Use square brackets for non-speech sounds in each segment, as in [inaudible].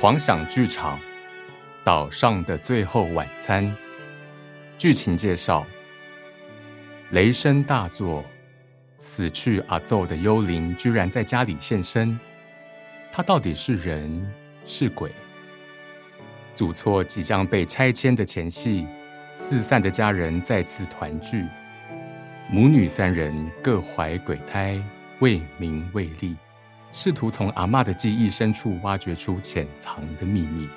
狂想剧场《岛上的最后晚餐》剧情介绍：雷声大作，死去阿奏的幽灵居然在家里现身。他到底是人是鬼？祖厝即将被拆迁的前夕，四散的家人再次团聚，母女三人各怀鬼胎，为名为利。试图从阿妈的记忆深处挖掘出潜藏的秘密。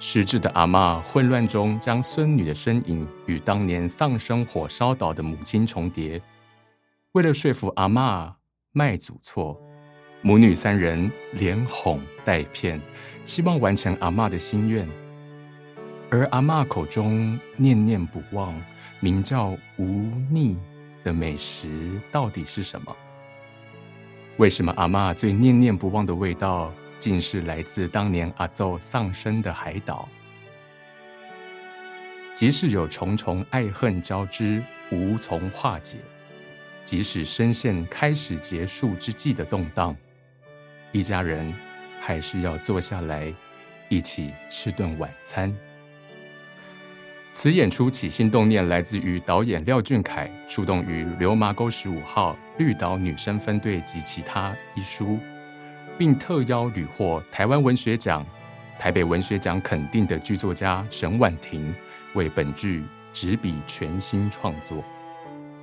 失智的阿妈混乱中将孙女的身影与当年丧生火烧岛的母亲重叠。为了说服阿妈卖祖错，母女三人连哄带骗，希望完成阿妈的心愿。而阿妈口中念念不忘、名叫无腻的美食到底是什么？为什么阿妈最念念不忘的味道，竟是来自当年阿奏丧生的海岛？即使有重重爱恨交织，无从化解；即使深陷开始结束之际的动荡，一家人还是要坐下来，一起吃顿晚餐。此演出起心动念来自于导演廖俊凯出动于《流麻沟十五号绿岛女生分队及其他》一书，并特邀屡获台湾文学奖、台北文学奖肯定的剧作家沈婉婷为本剧执笔全新创作。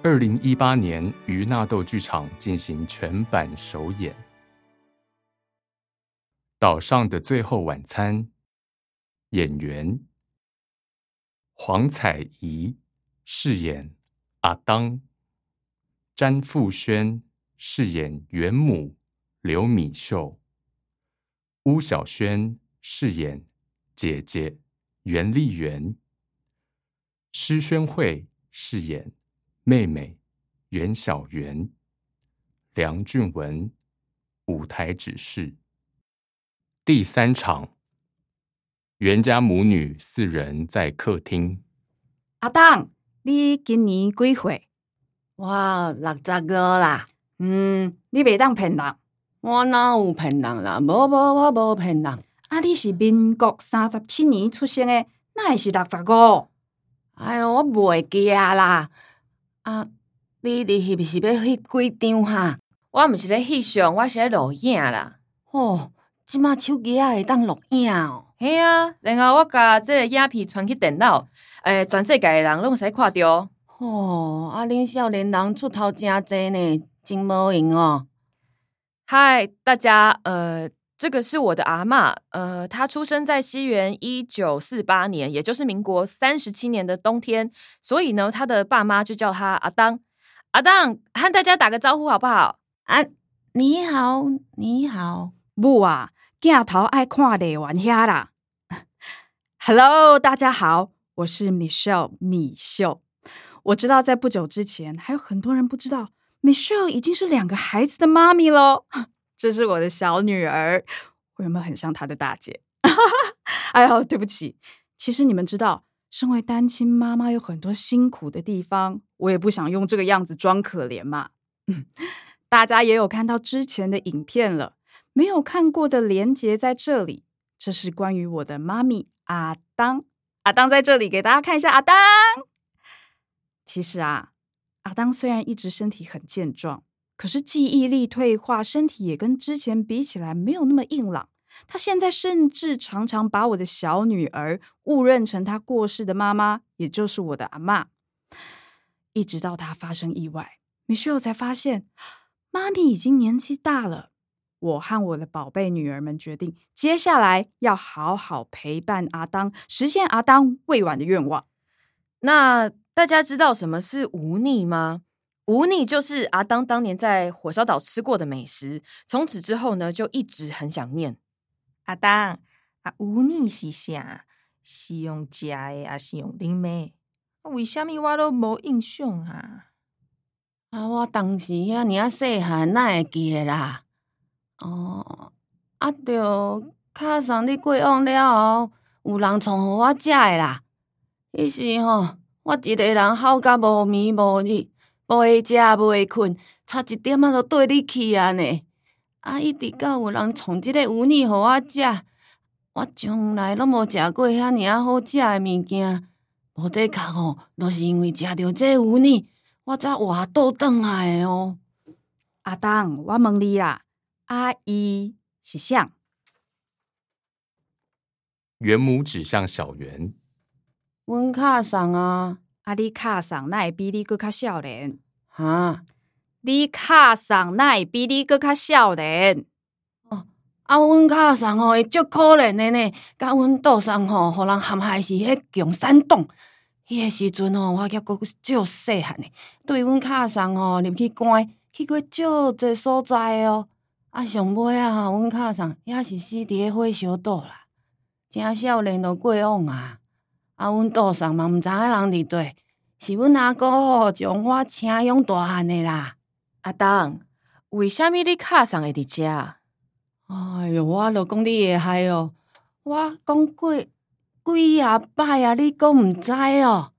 二零一八年于纳豆剧场进行全版首演，《岛上的最后晚餐》演员。黄彩怡饰演阿当，詹富轩饰演元母刘米秀，巫小轩饰演姐姐袁丽媛，施宣慧饰演妹妹袁小媛，梁俊文舞台指示。第三场。袁家母女四人在客厅。阿当，你今年几岁？我六十五啦。嗯，你袂当骗人。我哪有骗人啦？无无，我无骗人。啊，你是民国三十七年出生的，哪会是六十五？哎哟，我袂记啊啦。啊，你你是毋是要翕几张哈？我毋是咧翕相，我是咧录影啦。哦，即马手机啊会当录影哦。嘿啊，然后我甲这个影片传去电脑，诶，全世界的人拢使看到。哦，啊，恁少年人出头真济呢，真无用哦。嗨，大家，呃，这个是我的阿嬷，呃，她出生在西元一九四八年，也就是民国三十七年的冬天，所以呢，她的爸妈就叫她阿当。阿当，和大家打个招呼好不好？啊，你好，你好，木啊，镜头爱看的玩遐啦。[laughs] Hello，大家好，我是 Michelle 米秀。我知道在不久之前，还有很多人不知道 Michelle 已经是两个孩子的妈咪喽。[laughs] 这是我的小女儿，我有没有很像她的大姐？[laughs] 哎呦，对不起。其实你们知道，身为单亲妈妈有很多辛苦的地方，我也不想用这个样子装可怜嘛。大家也有看到之前的影片了，没有看过的连接在这里。这是关于我的妈咪。阿当，阿当在这里给大家看一下。阿当，其实啊，阿当虽然一直身体很健壮，可是记忆力退化，身体也跟之前比起来没有那么硬朗。他现在甚至常常把我的小女儿误认成他过世的妈妈，也就是我的阿妈。一直到他发生意外，米歇尔才发现妈咪已经年纪大了。我和我的宝贝女儿们决定，接下来要好好陪伴阿当，实现阿当未完的愿望。那大家知道什么是无腻吗？无腻就是阿当当年在火烧岛吃过的美食，从此之后呢，就一直很想念。阿当，啊，无腻是啥？是用食的，还是用啉的？为什么我都无印象啊？啊，我当时遐尔啊细汉，哪会记得啦？哦，啊，着卡上你过往了后，有人创互我食诶啦。迄时吼，我一个人好甲无眠无日，无会食，无会困，差一点仔就缀你去啊呢。啊，一直到有人创即个鱼泥互我食，我从来拢无食过遐尔啊好食诶物件，无得壳吼，都是因为食着这牛呢，我才活倒转来诶哦。阿当，我问你啦，阿姨是啥？袁母指向小圆，阮卡上啊，啊，你卡上那会比你搁较少年？哈，你卡上那会比你搁较少年？哦啊，阮卡上吼会足可怜的呢，甲阮倒送吼，互人陷害是迄穷山洞。迄个时阵吼，我还阁足细汉诶，对阮卡上吼入去关，去过足济所在哦。啊，上尾啊，阮卡上也是死伫咧火烧岛啦，真少年就过往啊。啊，阮岛上嘛毋知影人伫底，是阮阿姑吼将我请养大汉诶啦。阿当，为虾米你卡上会伫遮？哎哟，我著讲你会害哦！我讲过几啊摆啊，你讲毋知哦。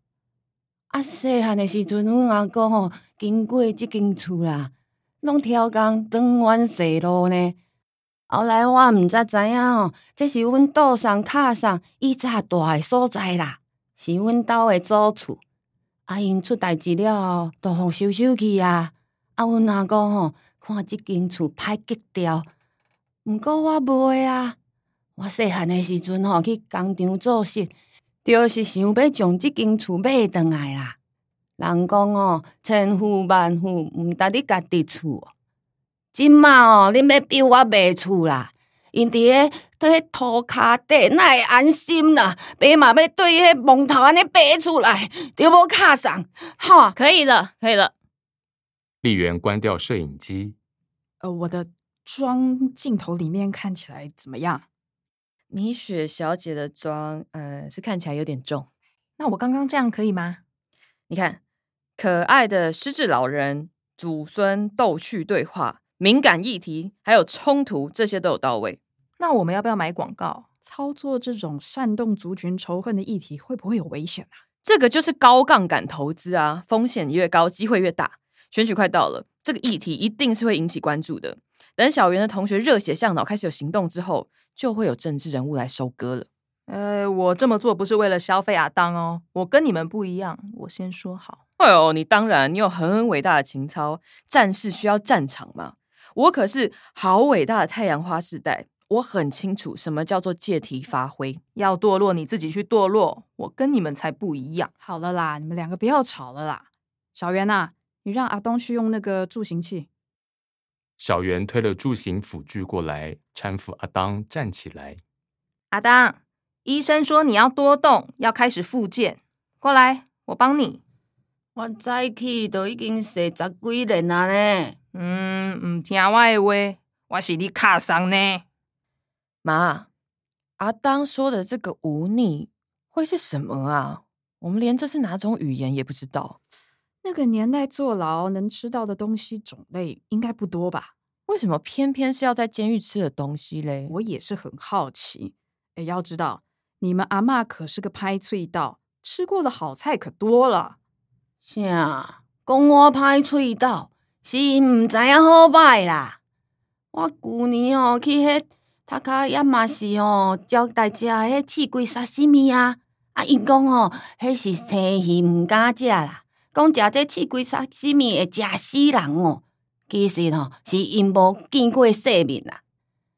啊，细汉诶时阵，阮阿公吼经过即间厝啦，拢超工转阮细路呢。后来我毋则知影吼，这是阮岛上卡上以前住诶所在啦，是阮兜诶祖厝。啊，因出代志了后，都互收收去啊。啊，阮阿公吼看即间厝歹极掉。毋过我袂啊！我细汉诶时阵吼去工厂做事，就是想要将即间厝买转来啦。人讲哦，千呼万呼毋值你家己厝。即马哦，恁要逼我卖厝啦？因伫咧伫迄涂骹底，哪会安心啦？爸嘛要对迄蒙头安尼爬出来，就无卡上，好！可以了，可以了。丽媛关掉摄影机，呃，我的妆镜头里面看起来怎么样？米雪小姐的妆，呃，是看起来有点重。那我刚刚这样可以吗？你看，可爱的失智老人、祖孙逗趣对话、敏感议题，还有冲突，这些都有到位。那我们要不要买广告？操作这种煽动族群仇恨的议题，会不会有危险啊？这个就是高杠杆投资啊，风险越高，机会越大。选举快到了，这个议题一定是会引起关注的。等小圆的同学热血向脑开始有行动之后，就会有政治人物来收割了。呃，我这么做不是为了消费阿当哦，我跟你们不一样，我先说好。哎呦，你当然，你有很很伟大的情操，战士需要战场嘛。我可是好伟大的太阳花世代，我很清楚什么叫做借题发挥。要堕落你自己去堕落，我跟你们才不一样。好了啦，你们两个不要吵了啦。小袁呐、你让阿东去用那个助行器。小袁推了助行辅具过来，搀扶阿当站起来。阿当，医生说你要多动，要开始复健。过来，我帮你。我早起都已经洗十几年啊呢。嗯，唔听我的话，我是你卡上呢。妈，阿当说的这个忤逆会是什么啊？我们连这是哪种语言也不知道。那个年代坐牢能吃到的东西种类应该不多吧？为什么偏偏是要在监狱吃的东西嘞？我也是很好奇。哎，要知道你们阿嬷可是个拍脆道，吃过的好菜可多了。啥？讲我歹喙斗，是因毋知影好歹啦。我旧年吼去迄塔卡亚嘛是吼招待食迄刺龟沙西米啊，啊因讲吼迄是生鱼毋敢食啦，讲食这刺龟沙西米会食死人哦。其实吼是因无见过世面啦，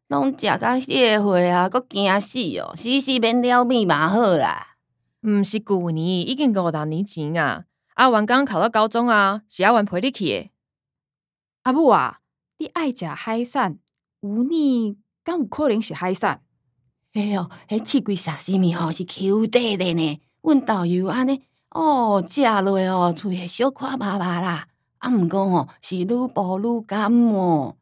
拢食到迄个岁啊，阁惊死哦，死死免了面嘛好啦。毋是旧年，已经五六年前啊。阿元刚考到高中啊，是阿元陪你去的。阿母啊，你爱食海产，有你敢有可能是海产？哎哟，迄刺龟沙西米吼是 Q 底的呢，阮豆油安尼哦，食落哦，喙会小可麻麻啦。啊，毋过吼是愈薄愈甘哦。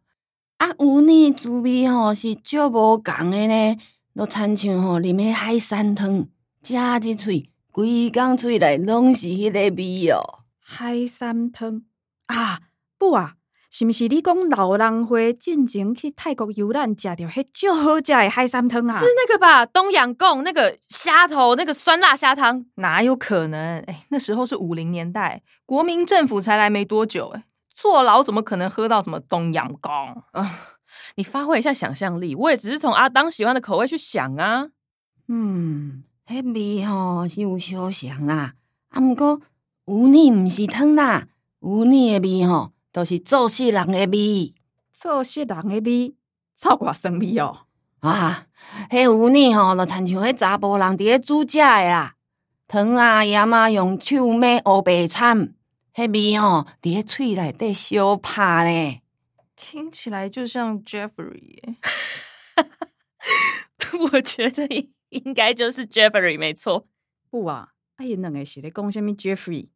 啊，有呢滋味吼是足无共的呢，都亲像吼啉迄海参汤，食一喙。规工喙内拢是迄个味哦，海参汤啊！不啊，是毋是你讲老人会进前去泰国游览，食着迄足好食的海参汤啊？是那个吧？东阳贡那个虾头，那个酸辣虾汤，哪有可能？哎，那时候是五零年代，国民政府才来没多久，哎，坐牢怎么可能喝到什么东阳贡？啊，你发挥一下想象力，我也只是从阿当喜欢的口味去想啊。嗯，迄味吼是有相像啦，啊，毋过有你毋是汤啦，有你的味吼，都是做事人的味。做事人的味，超寡生味哦。啊，迄有你吼，就亲像迄查甫人伫咧煮食的啦，汤啊盐啊用手抹乌白惨，迄味吼伫咧喙内底烧拍咧。听起来就像 Jeffrey 耶。[laughs] [laughs] 我觉得应应该就是 Jeffrey 没错。不啊，啊因两个是咧讲什物 Jeffrey？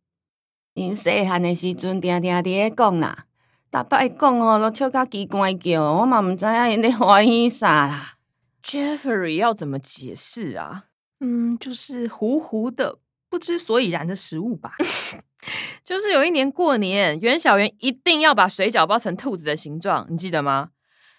因细汉的时阵，定定伫咧讲啦，逐摆讲哦，都笑甲奇怪叫，我嘛毋知影因咧欢喜啥啦。Jeffrey 要怎么解释啊？嗯，就是糊糊的、不知所以然的食物吧。[laughs] 就是有一年过年，袁小圆一定要把水饺包成兔子的形状，你记得吗？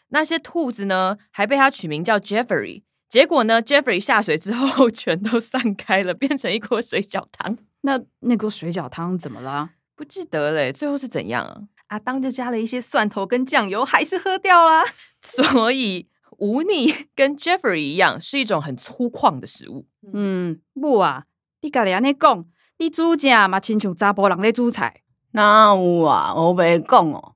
那些兔子呢，还被他取名叫 Jeffrey。结果呢，Jeffrey 下水之后全都散开了，变成一锅水饺汤。那那锅水饺汤怎么了？不记得嘞，最后是怎样啊？阿当就加了一些蒜头跟酱油，还是喝掉啦。[laughs] 所以无腻跟 Jeffrey 一样，是一种很粗犷的食物。嗯，不啊，你家己安尼讲，你煮食嘛亲像查甫人咧煮菜。那有啊？我袂讲哦。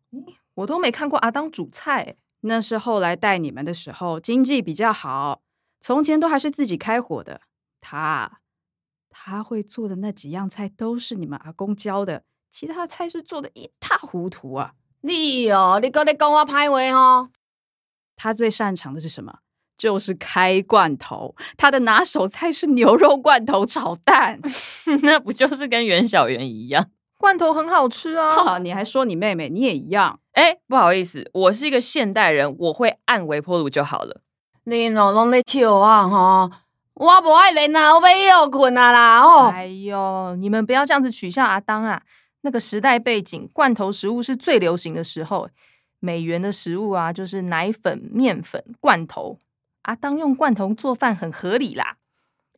我都没看过阿当煮菜，那是后来带你们的时候，经济比较好。从前都还是自己开火的。他他会做的那几样菜都是你们阿公教的，其他菜是做的一塌糊涂啊。你哦，你搁咧讲我歹话哦？他最擅长的是什么？就是开罐头。他的拿手菜是牛肉罐头炒蛋。[laughs] 那不就是跟袁小圆一样？罐头很好吃啊。哈，你还说你妹妹，你也一样。哎，不好意思，我是一个现代人，我会按微波炉就好了。恁哦拢咧笑啊吼！我无爱练啊，我要休困啊啦哦。哎呦，你们不要这样子取笑阿当啊！那个时代背景，罐头食物是最流行的时候。美元的食物啊，就是奶粉、面粉、罐头。阿当用罐头做饭很合理啦。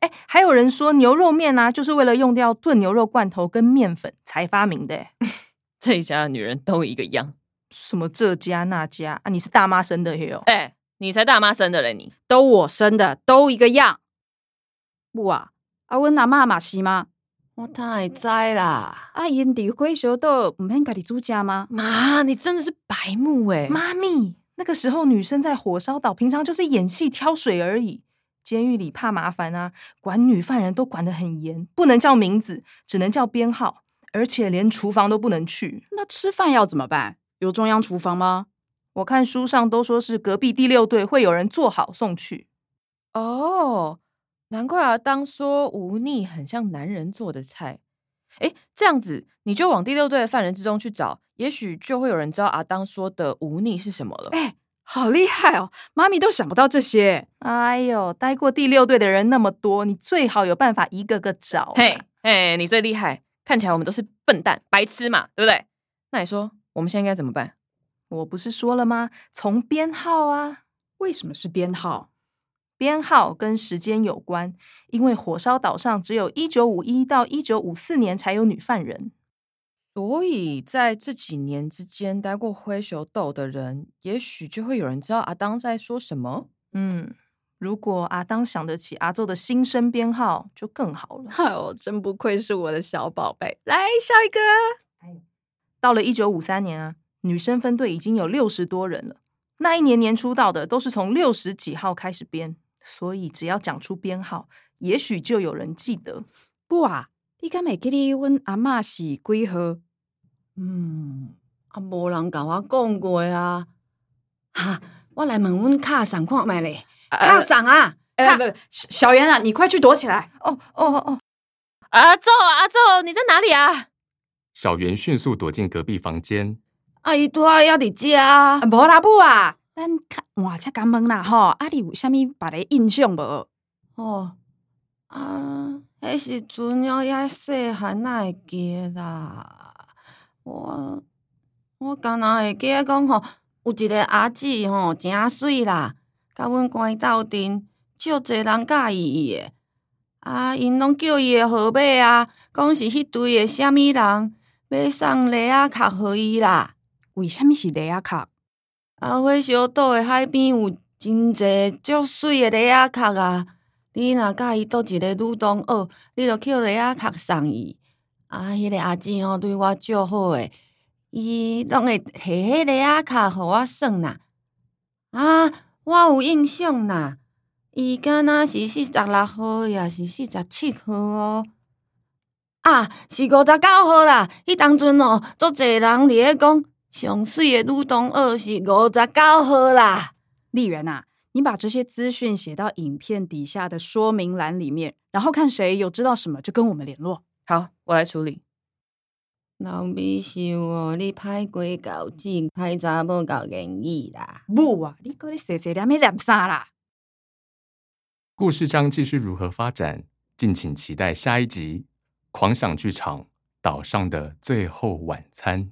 哎，还有人说牛肉面啊，就是为了用掉炖牛肉罐头跟面粉才发明的。[laughs] 这一家的女人都一个样，什么这家那家啊？你是大妈生的哟？哎，你才大妈生的嘞！你都我生的，都一个样。不啊，阿阮阿嬷嘛是吗？我太会知啦？啊，因伫火烧岛毋免家己煮食吗？妈，你真的是白目哎！妈咪，那个时候女生在火烧岛，平常就是演戏挑水而已。监狱里怕麻烦啊，管女犯人都管得很严，不能叫名字，只能叫编号，而且连厨房都不能去。那吃饭要怎么办？有中央厨房吗？我看书上都说是隔壁第六队会有人做好送去。哦，难怪阿！当说无腻很像男人做的菜。哎，这样子你就往第六队的犯人之中去找，也许就会有人知道阿当说的无腻是什么了。哎，好厉害哦！妈咪都想不到这些。哎呦，待过第六队的人那么多，你最好有办法一个个找。嘿，嘿，你最厉害！看起来我们都是笨蛋、白痴嘛，对不对？那你说我们现在应该怎么办？我不是说了吗？从编号啊。为什么是编号？编号跟时间有关，因为火烧岛上只有一九五一到一九五四年才有女犯人，所以在这几年之间待过灰熊斗的人，也许就会有人知道阿当在说什么。嗯，如果阿当想得起阿周的新生编号，就更好了。哦，真不愧是我的小宝贝。来，笑一个。到了一九五三年啊，女生分队已经有六十多人了。那一年年出道的都是从六十几号开始编，所以只要讲出编号，也许就有人记得。不啊，你敢会记得阮阿嬷是几号？嗯，啊，无人甲我讲过啊。哈，我来问阮卡上看觅咧。卡上啊，哎、不不，小小圆啊，你快去躲起来！哦哦哦，阿昼，阿昼，你在哪里啊？小圆迅速躲进隔壁房间。啊，伊拄仔还伫遮啊啊，。无啦母啊，咱看换只敢问啦吼，啊，你有啥物别个印象无？哦，啊，迄时阵我还细汉，哪会记得啦？我我敢若会记得讲吼，有一个阿姊吼，诚水啦，甲阮关斗阵，足侪人介意伊诶。啊，因拢叫伊诶号码啊，讲是迄队诶啥物人要送礼啊卡互伊啦。为什么是雷亚卡？啊，火烧岛的海边有真侪足水的螺仔壳啊！你若介意倒一个女同学，你就捡螺仔壳送伊。啊，迄个阿姊吼对我足好诶，伊拢会摕迄螺仔壳互我耍呐。啊，我有印象啦，伊敢若是四十六号，也是四十七号哦。啊，是五十九号啦！迄当阵哦，足侪人伫咧讲，上水的女同学是五十九号啦。丽媛啊，你把这些资讯写到影片底下的说明栏里面，然后看谁有知道什么就跟我们联络。好，我来处理。老米秀哦，你歹过搞劲，歹查某搞言语啦。不啊，你搁咧细细念咩念啥啦？故事将继续如何发展，敬请期待下一集《狂想剧场岛上的最后晚餐》。